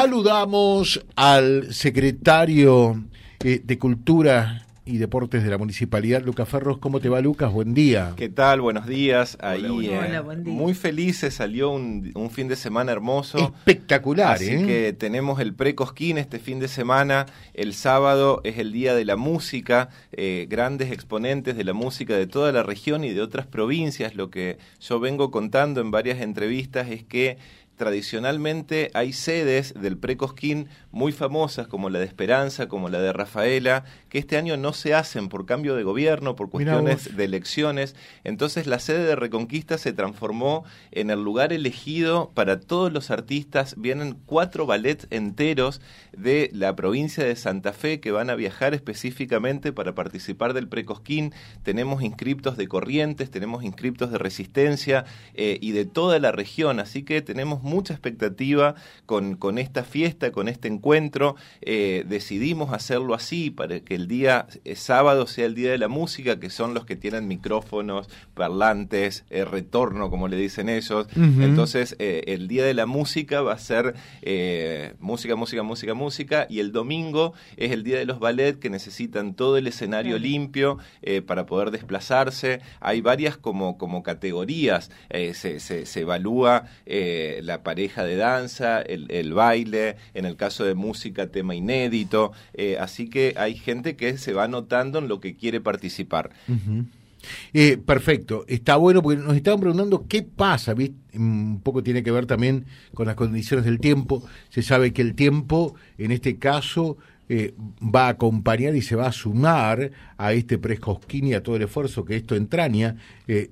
Saludamos al secretario eh, de Cultura y Deportes de la Municipalidad, Lucas Ferros. ¿Cómo te va, Lucas? Buen día. ¿Qué tal? Buenos días. Ahí, Hola, buen día. Muy felices, salió un, un fin de semana hermoso. Espectacular, Así ¿eh? que tenemos el pre-Cosquín este fin de semana. El sábado es el Día de la Música. eh, grandes exponentes de la música de toda la región y de otras provincias. Lo que yo vengo contando en varias entrevistas es que tradicionalmente hay sedes del Precosquín muy famosas como la de Esperanza, como la de Rafaela, que este año no se hacen por cambio de gobierno, por cuestiones de elecciones. Entonces la sede de Reconquista se transformó en el lugar elegido para todos los artistas. Vienen cuatro ballets enteros de la provincia de Santa Fe que van a viajar específicamente para participar del Precosquín. Tenemos inscriptos de Corrientes, tenemos inscriptos de Resistencia eh, y de toda la región. Así que tenemos mucha expectativa con, con esta fiesta, con este encuentro. Eh, decidimos hacerlo así para que el día eh, sábado sea el día de la música, que son los que tienen micrófonos, parlantes, eh, retorno, como le dicen ellos. Entonces, el día de la música va a ser música, música, música, música, y el domingo es el día de los ballet que necesitan todo el escenario limpio para poder desplazarse. Hay varias como, como categorías. Se, se, se evalúa eh, pareja de danza, el, baile, en el caso de música, tema inédito. Eh, así que hay gente que se va anotando en lo que quiere participar. Eh, perfecto, está bueno porque nos estaban preguntando qué pasa, ¿viste? un poco tiene que ver también con las condiciones del tiempo. Se sabe que el tiempo, en este caso, eh, va a acompañar y se va a sumar a este prescosquín y a todo el esfuerzo que esto entraña,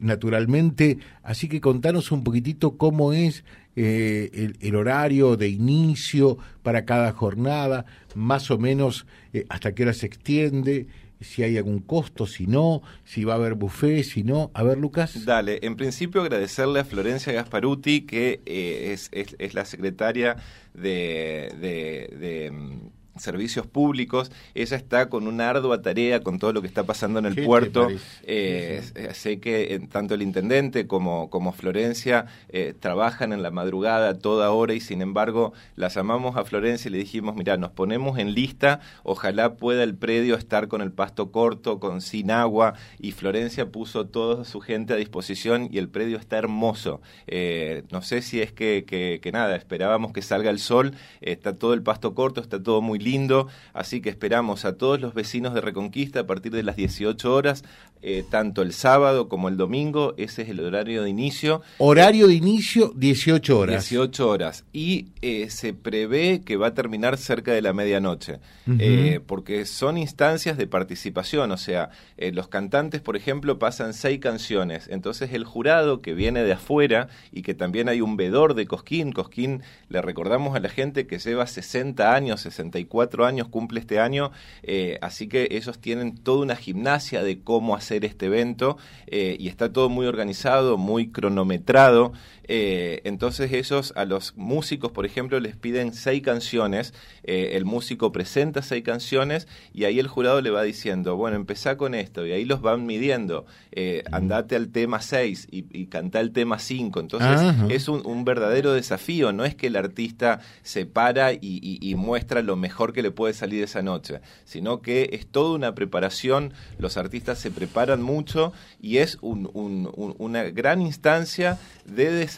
naturalmente. Así que contanos un poquitito cómo es eh, el, horario de inicio para cada jornada, más o menos eh, hasta qué hora se extiende si hay algún costo, si no, si va a haber buffet, si no. A ver, Lucas. Dale, en principio agradecerle a Florencia Gasparuti, que eh, es, es- la secretaria de, mm, Servicios Públicos. Ella está con una ardua tarea con todo lo que está pasando en el ¿Qué te puerto. Eh, Sí, eh, Sé que eh, tanto el intendente como, como Florencia eh, trabajan en la madrugada toda hora y sin embargo la llamamos a Florencia y le dijimos, mira, nos ponemos en lista, ojalá pueda el predio estar con el pasto corto, con sin agua y Florencia puso toda su gente a disposición y el predio está hermoso. Eh, no sé si es que, que- que nada, esperábamos que salga el sol, está todo el pasto corto, está todo muy lindo, así que esperamos a todos los vecinos de Reconquista a partir de las 18 horas, eh, tanto el sábado como el domingo, ese es el horario de inicio. Horario de inicio, 18 horas. 18 horas. Y eh, se prevé que va a terminar cerca de la medianoche. Eh, porque son instancias de participación. O sea, los cantantes, por ejemplo, pasan seis canciones. Entonces el jurado que viene de afuera y que también hay un vedor de Cosquín. Cosquín, le recordamos a la gente que lleva 60 años, 64 años, cumple este año. eh, así que ellos tienen toda una gimnasia de cómo hacer este evento. eh, y está todo muy organizado, muy cronometrado. Eh, entonces ellos a los músicos, por ejemplo, les piden seis canciones, eh, el músico presenta seis canciones y ahí el jurado le va diciendo, bueno, empezá con esto y ahí los van midiendo, eh, andate al tema 6 y, y cantá el tema 5, entonces Ajá. es un, un verdadero desafío, no es que el artista se para y, y- y muestra lo mejor que le puede salir esa noche, sino que es toda una preparación, los artistas se preparan mucho y es un- un- un- una gran instancia de desafío,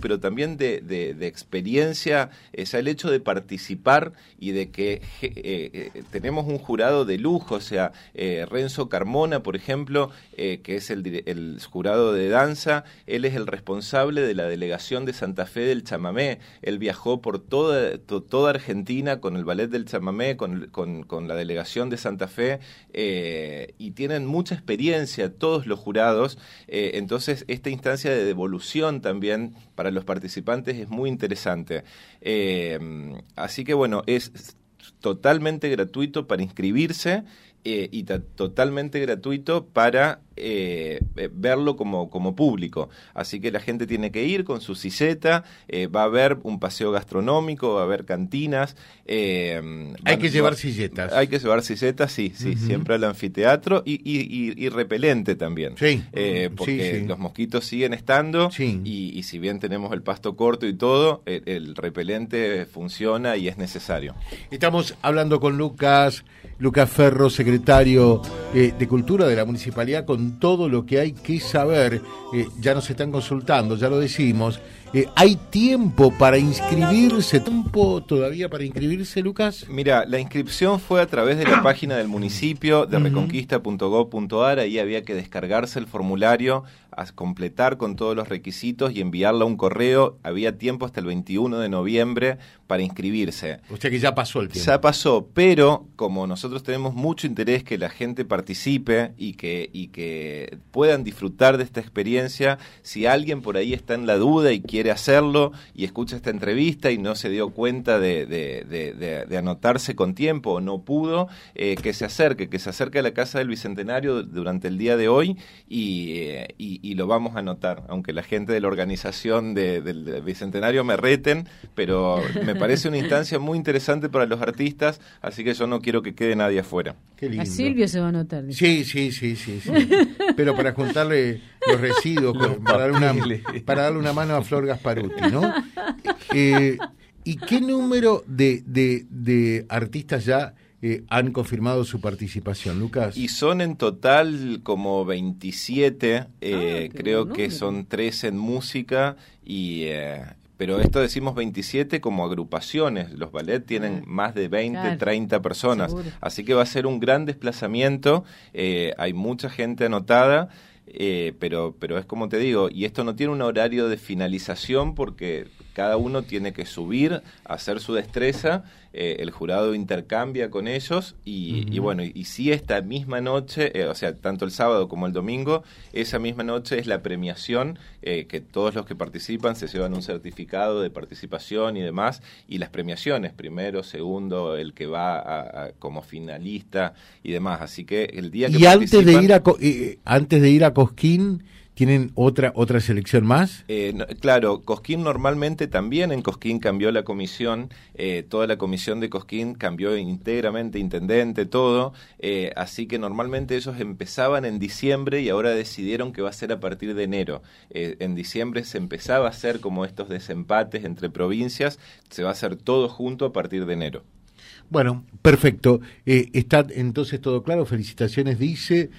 pero también de, experiencia, eh, ya el hecho de participar y de que eh, eh, tenemos un jurado de lujo, o sea, eh, Renzo Carmona, por ejemplo, eh, que es el, el jurado de danza, él es el responsable de la delegación de Santa Fe del chamamé, él viajó por toda, to- toda Argentina con el ballet del chamamé, con, con- con la delegación de Santa Fe, eh, y tienen mucha experiencia todos los jurados, eh, entonces esta instancia de devolución también para los participantes es muy interesante. Eh, así que bueno, es totalmente gratuito para inscribirse eh, y totalmente gratuito para eh, eh, verlo como, como público. Así que la gente tiene que ir con su siseta, va a haber un paseo gastronómico, va a haber cantinas. hay que llevar silletas. Hay que llevar silletas, sí, sí, siempre al anfiteatro y, y, repelente también. Sí. porque los mosquitos siguen estando y, y, si bien tenemos el pasto corto y todo, el, el repelente funciona y es necesario. Estamos hablando con Lucas. Lucas Ferro, secretario eh, de Cultura de la Municipalidad, con todo lo que hay que saber. Eh, ya nos están consultando, ya lo decimos. Eh, ¿Hay tiempo para inscribirse? ¿Tiempo todavía para inscribirse, Lucas? Mira, la inscripción fue a través de la página del municipio de reconquista.gov.ar. Ahí había que descargarse el formulario, a completar con todos los requisitos y enviarlo a un correo. Había tiempo hasta el 21 de noviembre para inscribirse. Sea que ya pasó el tiempo. Ya pasó, pero como nosotros tenemos mucho interés que la gente participe y que, y que puedan disfrutar de esta experiencia, si alguien por ahí está en la duda y quiere hacerlo y escucha esta entrevista y no se dio cuenta de, de, anotarse con tiempo o no pudo, eh, que se acerque, que se acerque a la Casa del Bicentenario durante el día de hoy eh, y, y, lo vamos a anotar, aunque la gente de la organización del Bicentenario me reten, pero me parece una instancia muy interesante para los artistas, así que yo no quiero que quede nadie afuera. A Silvio se va a anotar. Sí, sí, sí, sí, sí. pero para juntarle los residuos, para, darle una, para darle una mano a Flor Gasparuti, ¿no? Eh, ¿Y qué número de, de, artistas ya eh, han confirmado su participación, Lucas? Y son en total como 27, eh, ah, creo que son 3 en música y... pero esto decimos 27 como agrupaciones, los ballet tienen más de 20, 30 personas, así que va a ser un gran desplazamiento, hay mucha gente anotada, eh, pero, pero es como te digo, y esto no tiene un horario de finalización porque cada uno tiene que subir, hacer su destreza, eh, el jurado intercambia con ellos y, bueno, y, si esta misma noche, eh, o sea, tanto el sábado como el domingo, esa misma noche es la premiación, eh, que todos los que participan se llevan un certificado de participación y demás, y las premiaciones, primero, segundo, el que va como finalista y demás. Así que el día que... Y antes de ir a, antes de ir a Cosquín ¿Tienen otra otra selección más? Eh, claro, Cosquín normalmente también en Cosquín cambió la comisión, eh, toda la comisión de Cosquín cambió íntegramente, intendente, todo, eh, así que normalmente ellos empezaban en diciembre y ahora decidieron que va a ser a partir de enero. en diciembre se empezaba a hacer como estos desempates entre provincias, se va a hacer todo junto a partir de enero. Bueno, perfecto. está entonces todo claro. Felicitaciones, dice,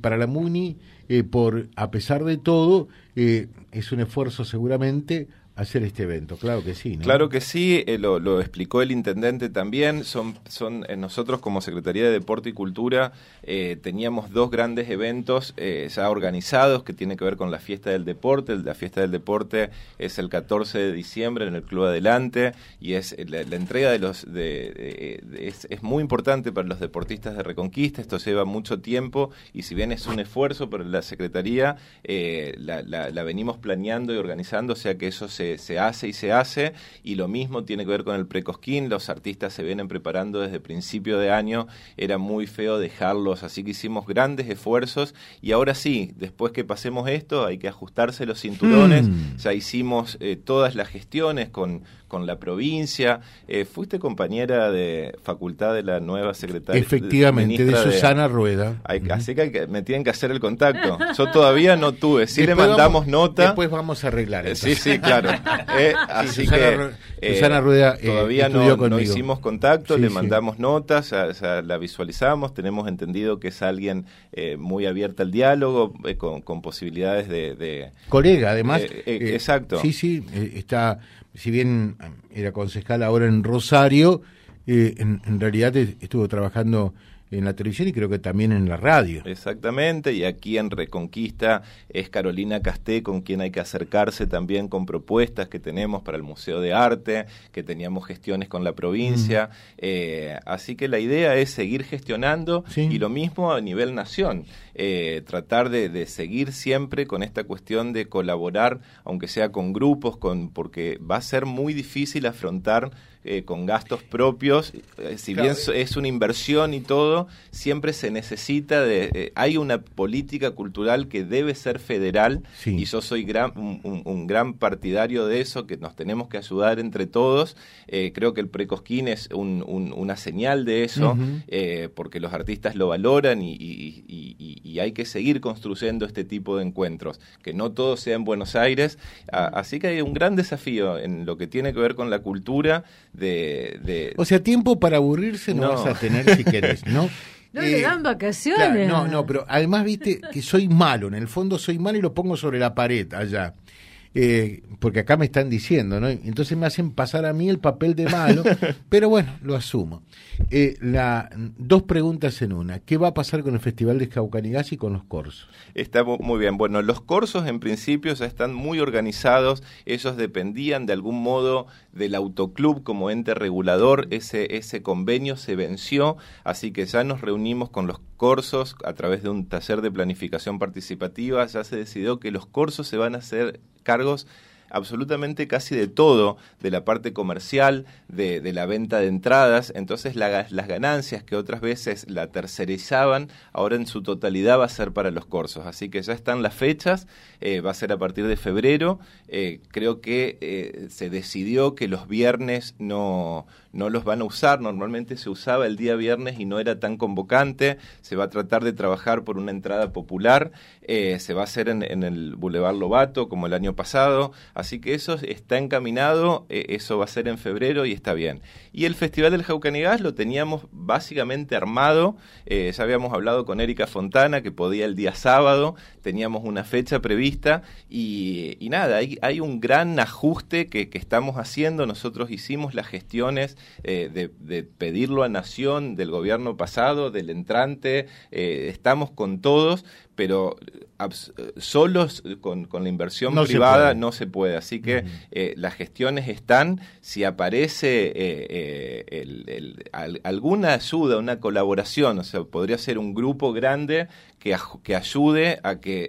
para la MUNI. Eh, por, a pesar de todo, eh, es un esfuerzo seguramente hacer este evento, claro que sí. Claro que sí, eh, lo, explicó el intendente también. Son, son nosotros como Secretaría de Deporte y Cultura teníamos dos grandes eventos ya organizados que tienen que ver con la fiesta del deporte. La fiesta del deporte es el 14 de diciembre en el Club Adelante y es la, entrega de los de, es, es, muy importante para los deportistas de Reconquista. Esto lleva mucho tiempo y si bien es un esfuerzo para la Secretaría, la, la venimos planeando y organizando, o sea que eso se se, hace y se hace, y lo mismo tiene que ver con el precosquín, los artistas se vienen preparando desde principio de año, era muy feo dejarlos, así que hicimos grandes esfuerzos, y ahora sí, después que pasemos esto, hay que ajustarse los cinturones, hmm. ya hicimos eh, todas las gestiones con, con la provincia, eh, fuiste compañera de facultad de la nueva secretaria. Efectivamente, de, Susana Rueda. Así que me tienen que hacer el contacto. Yo todavía no tuve, sí le mandamos nota. Después vamos a arreglar eso. Sí, sí, claro. Eh, así que eh, Rueda eh, todavía no, hicimos contacto, le mandamos notas, la visualizamos, tenemos entendido que es alguien muy abierta al diálogo, con, posibilidades de, Colega, además. exacto. Sí, sí, está, si bien era concejal ahora en Rosario, en, en realidad estuvo trabajando en la televisión y creo que también en la radio. Exactamente, y aquí en Reconquista es Carolina Casté con quien hay que acercarse también con propuestas que tenemos para el Museo de Arte, que teníamos gestiones con la provincia, eh, así que la idea es seguir gestionando y lo mismo a nivel nación, eh, tratar de, de, seguir siempre con esta cuestión de colaborar, aunque sea con grupos, con porque va a ser muy difícil afrontar eh, con gastos propios, eh, si bien es una inversión y todo, siempre se necesita de... Eh, hay una política cultural que debe ser federal y yo soy gran, un, gran partidario de eso, que nos tenemos que ayudar entre todos. creo que el Precosquín es una señal de eso, porque los artistas lo valoran y, y, hay que seguir construyendo este tipo de encuentros, que no todo sea en Buenos Aires. así que hay un gran desafío en lo que tiene que ver con la cultura de... O sea, tiempo para aburrirse no, vas a tener si querés, ¿no? No le dan vacaciones. no, no, pero además viste que soy malo, en el fondo soy malo y lo pongo sobre la pared allá. Eh, porque acá me están diciendo, ¿no? Entonces me hacen pasar a mí el papel de malo, pero bueno, lo asumo. Eh, la, dos preguntas en una. ¿Qué va a pasar con el Festival de Caucanigas y con los corsos? Está muy bien. Bueno, los corsos en principio ya están muy organizados. Ellos dependían de algún modo del autoclub como ente regulador. Ese, ese convenio se venció, así que ya nos reunimos con los corsos a través de un taller de planificación participativa. Ya se decidió que los corsos se van a hacer cargos absolutamente casi de todo, de la parte comercial, de, la venta de entradas, entonces las ganancias que otras veces la tercerizaban, ahora en su totalidad va a ser para los corsos. Así que ya están las fechas, eh, va a ser a partir de febrero, eh, creo que eh, se decidió que los viernes no, no los van a usar, normalmente se usaba el día viernes y no era tan convocante, se va a tratar de trabajar por una entrada popular, eh, se va a hacer en, el Boulevard Lobato como el año pasado, así que eso está encaminado, eh, eso va a ser en febrero y está bien. Y el Festival del Jaucanigas lo teníamos básicamente armado, eh, ya habíamos hablado con Erika Fontana que podía el día sábado, teníamos una fecha prevista. Y, nada, hay, un gran ajuste que estamos haciendo, nosotros hicimos las gestiones eh, de, pedirlo a Nación del gobierno pasado, del entrante, eh, estamos con todos, pero solos con, la inversión privada no se puede. Así que eh, las gestiones están, si aparece alguna ayuda, una colaboración, o sea, podría ser un grupo grande que, que ayude a que,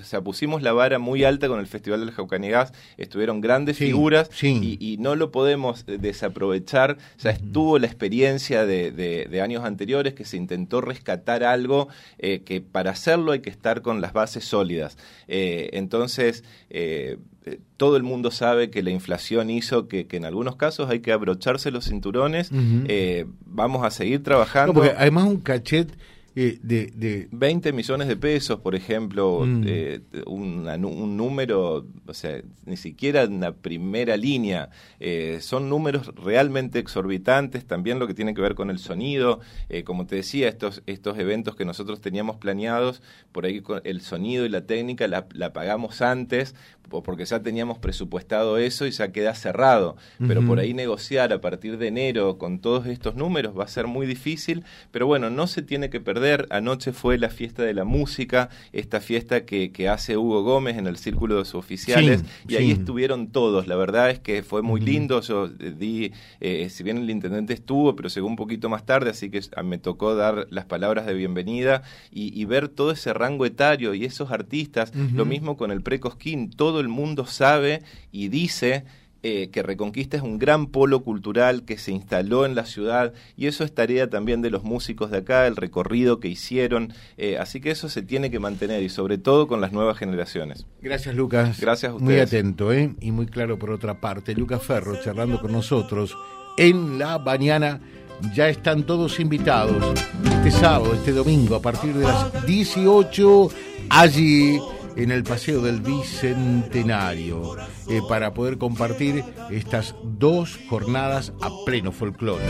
o sea, pusimos la vara muy alta con el Festival del Jaucanigas, estuvieron grandes figuras Y, no lo podemos desaprovechar, ya estuvo la experiencia de, años anteriores que se intentó rescatar algo eh, que para hacerlo hay que estar con las bases sólidas. Eh, entonces, eh, todo el mundo sabe que la inflación hizo que, en algunos casos hay que abrocharse los cinturones. vamos a seguir trabajando. porque además un cachet eh, de, de, 20 millones de pesos, por ejemplo, mm. eh, un, número, o sea, ni siquiera una primera línea, eh, son números realmente exorbitantes, también lo que tiene que ver con el sonido, como te decía, estos, estos eventos que nosotros teníamos planeados, por ahí el sonido y la técnica la, la pagamos antes, porque ya teníamos presupuestado eso y ya queda cerrado, pero por ahí negociar a partir de enero con todos estos números va a ser muy difícil, pero bueno, no se tiene que perder, anoche fue la fiesta de la música, esta fiesta que, que hace Hugo Gómez en el Círculo de sus oficiales, y ahí estuvieron todos, la verdad es que fue muy lindo, yo eh, di, eh, si bien el intendente estuvo, pero llegó un poquito más tarde, así que me tocó dar las palabras de bienvenida y, ver todo ese rango etario y esos artistas, lo mismo con el Precosquín, todo el mundo sabe y dice eh, que Reconquista es un gran polo cultural que se instaló en la ciudad y eso es tarea también de los músicos de acá, el recorrido que hicieron, eh, así que eso se tiene que mantener y sobre todo con las nuevas generaciones. Gracias Lucas. Gracias a ustedes. Muy atento ¿eh? y muy claro por otra parte. Lucas Ferro charlando con nosotros en la mañana. Ya están todos invitados este sábado, este domingo, a partir de las 18, allí en el Paseo del Bicentenario eh, para poder compartir estas dos jornadas a pleno folclore.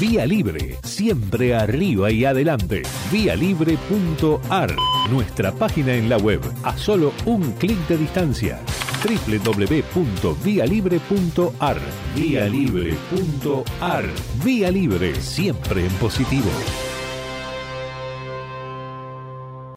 Vía Libre, siempre arriba y adelante. Vialibre.ar, nuestra página en la web, a solo un clic de distancia www.vialibre.ar. Vialibre.ar. Vía Libre, siempre en positivo.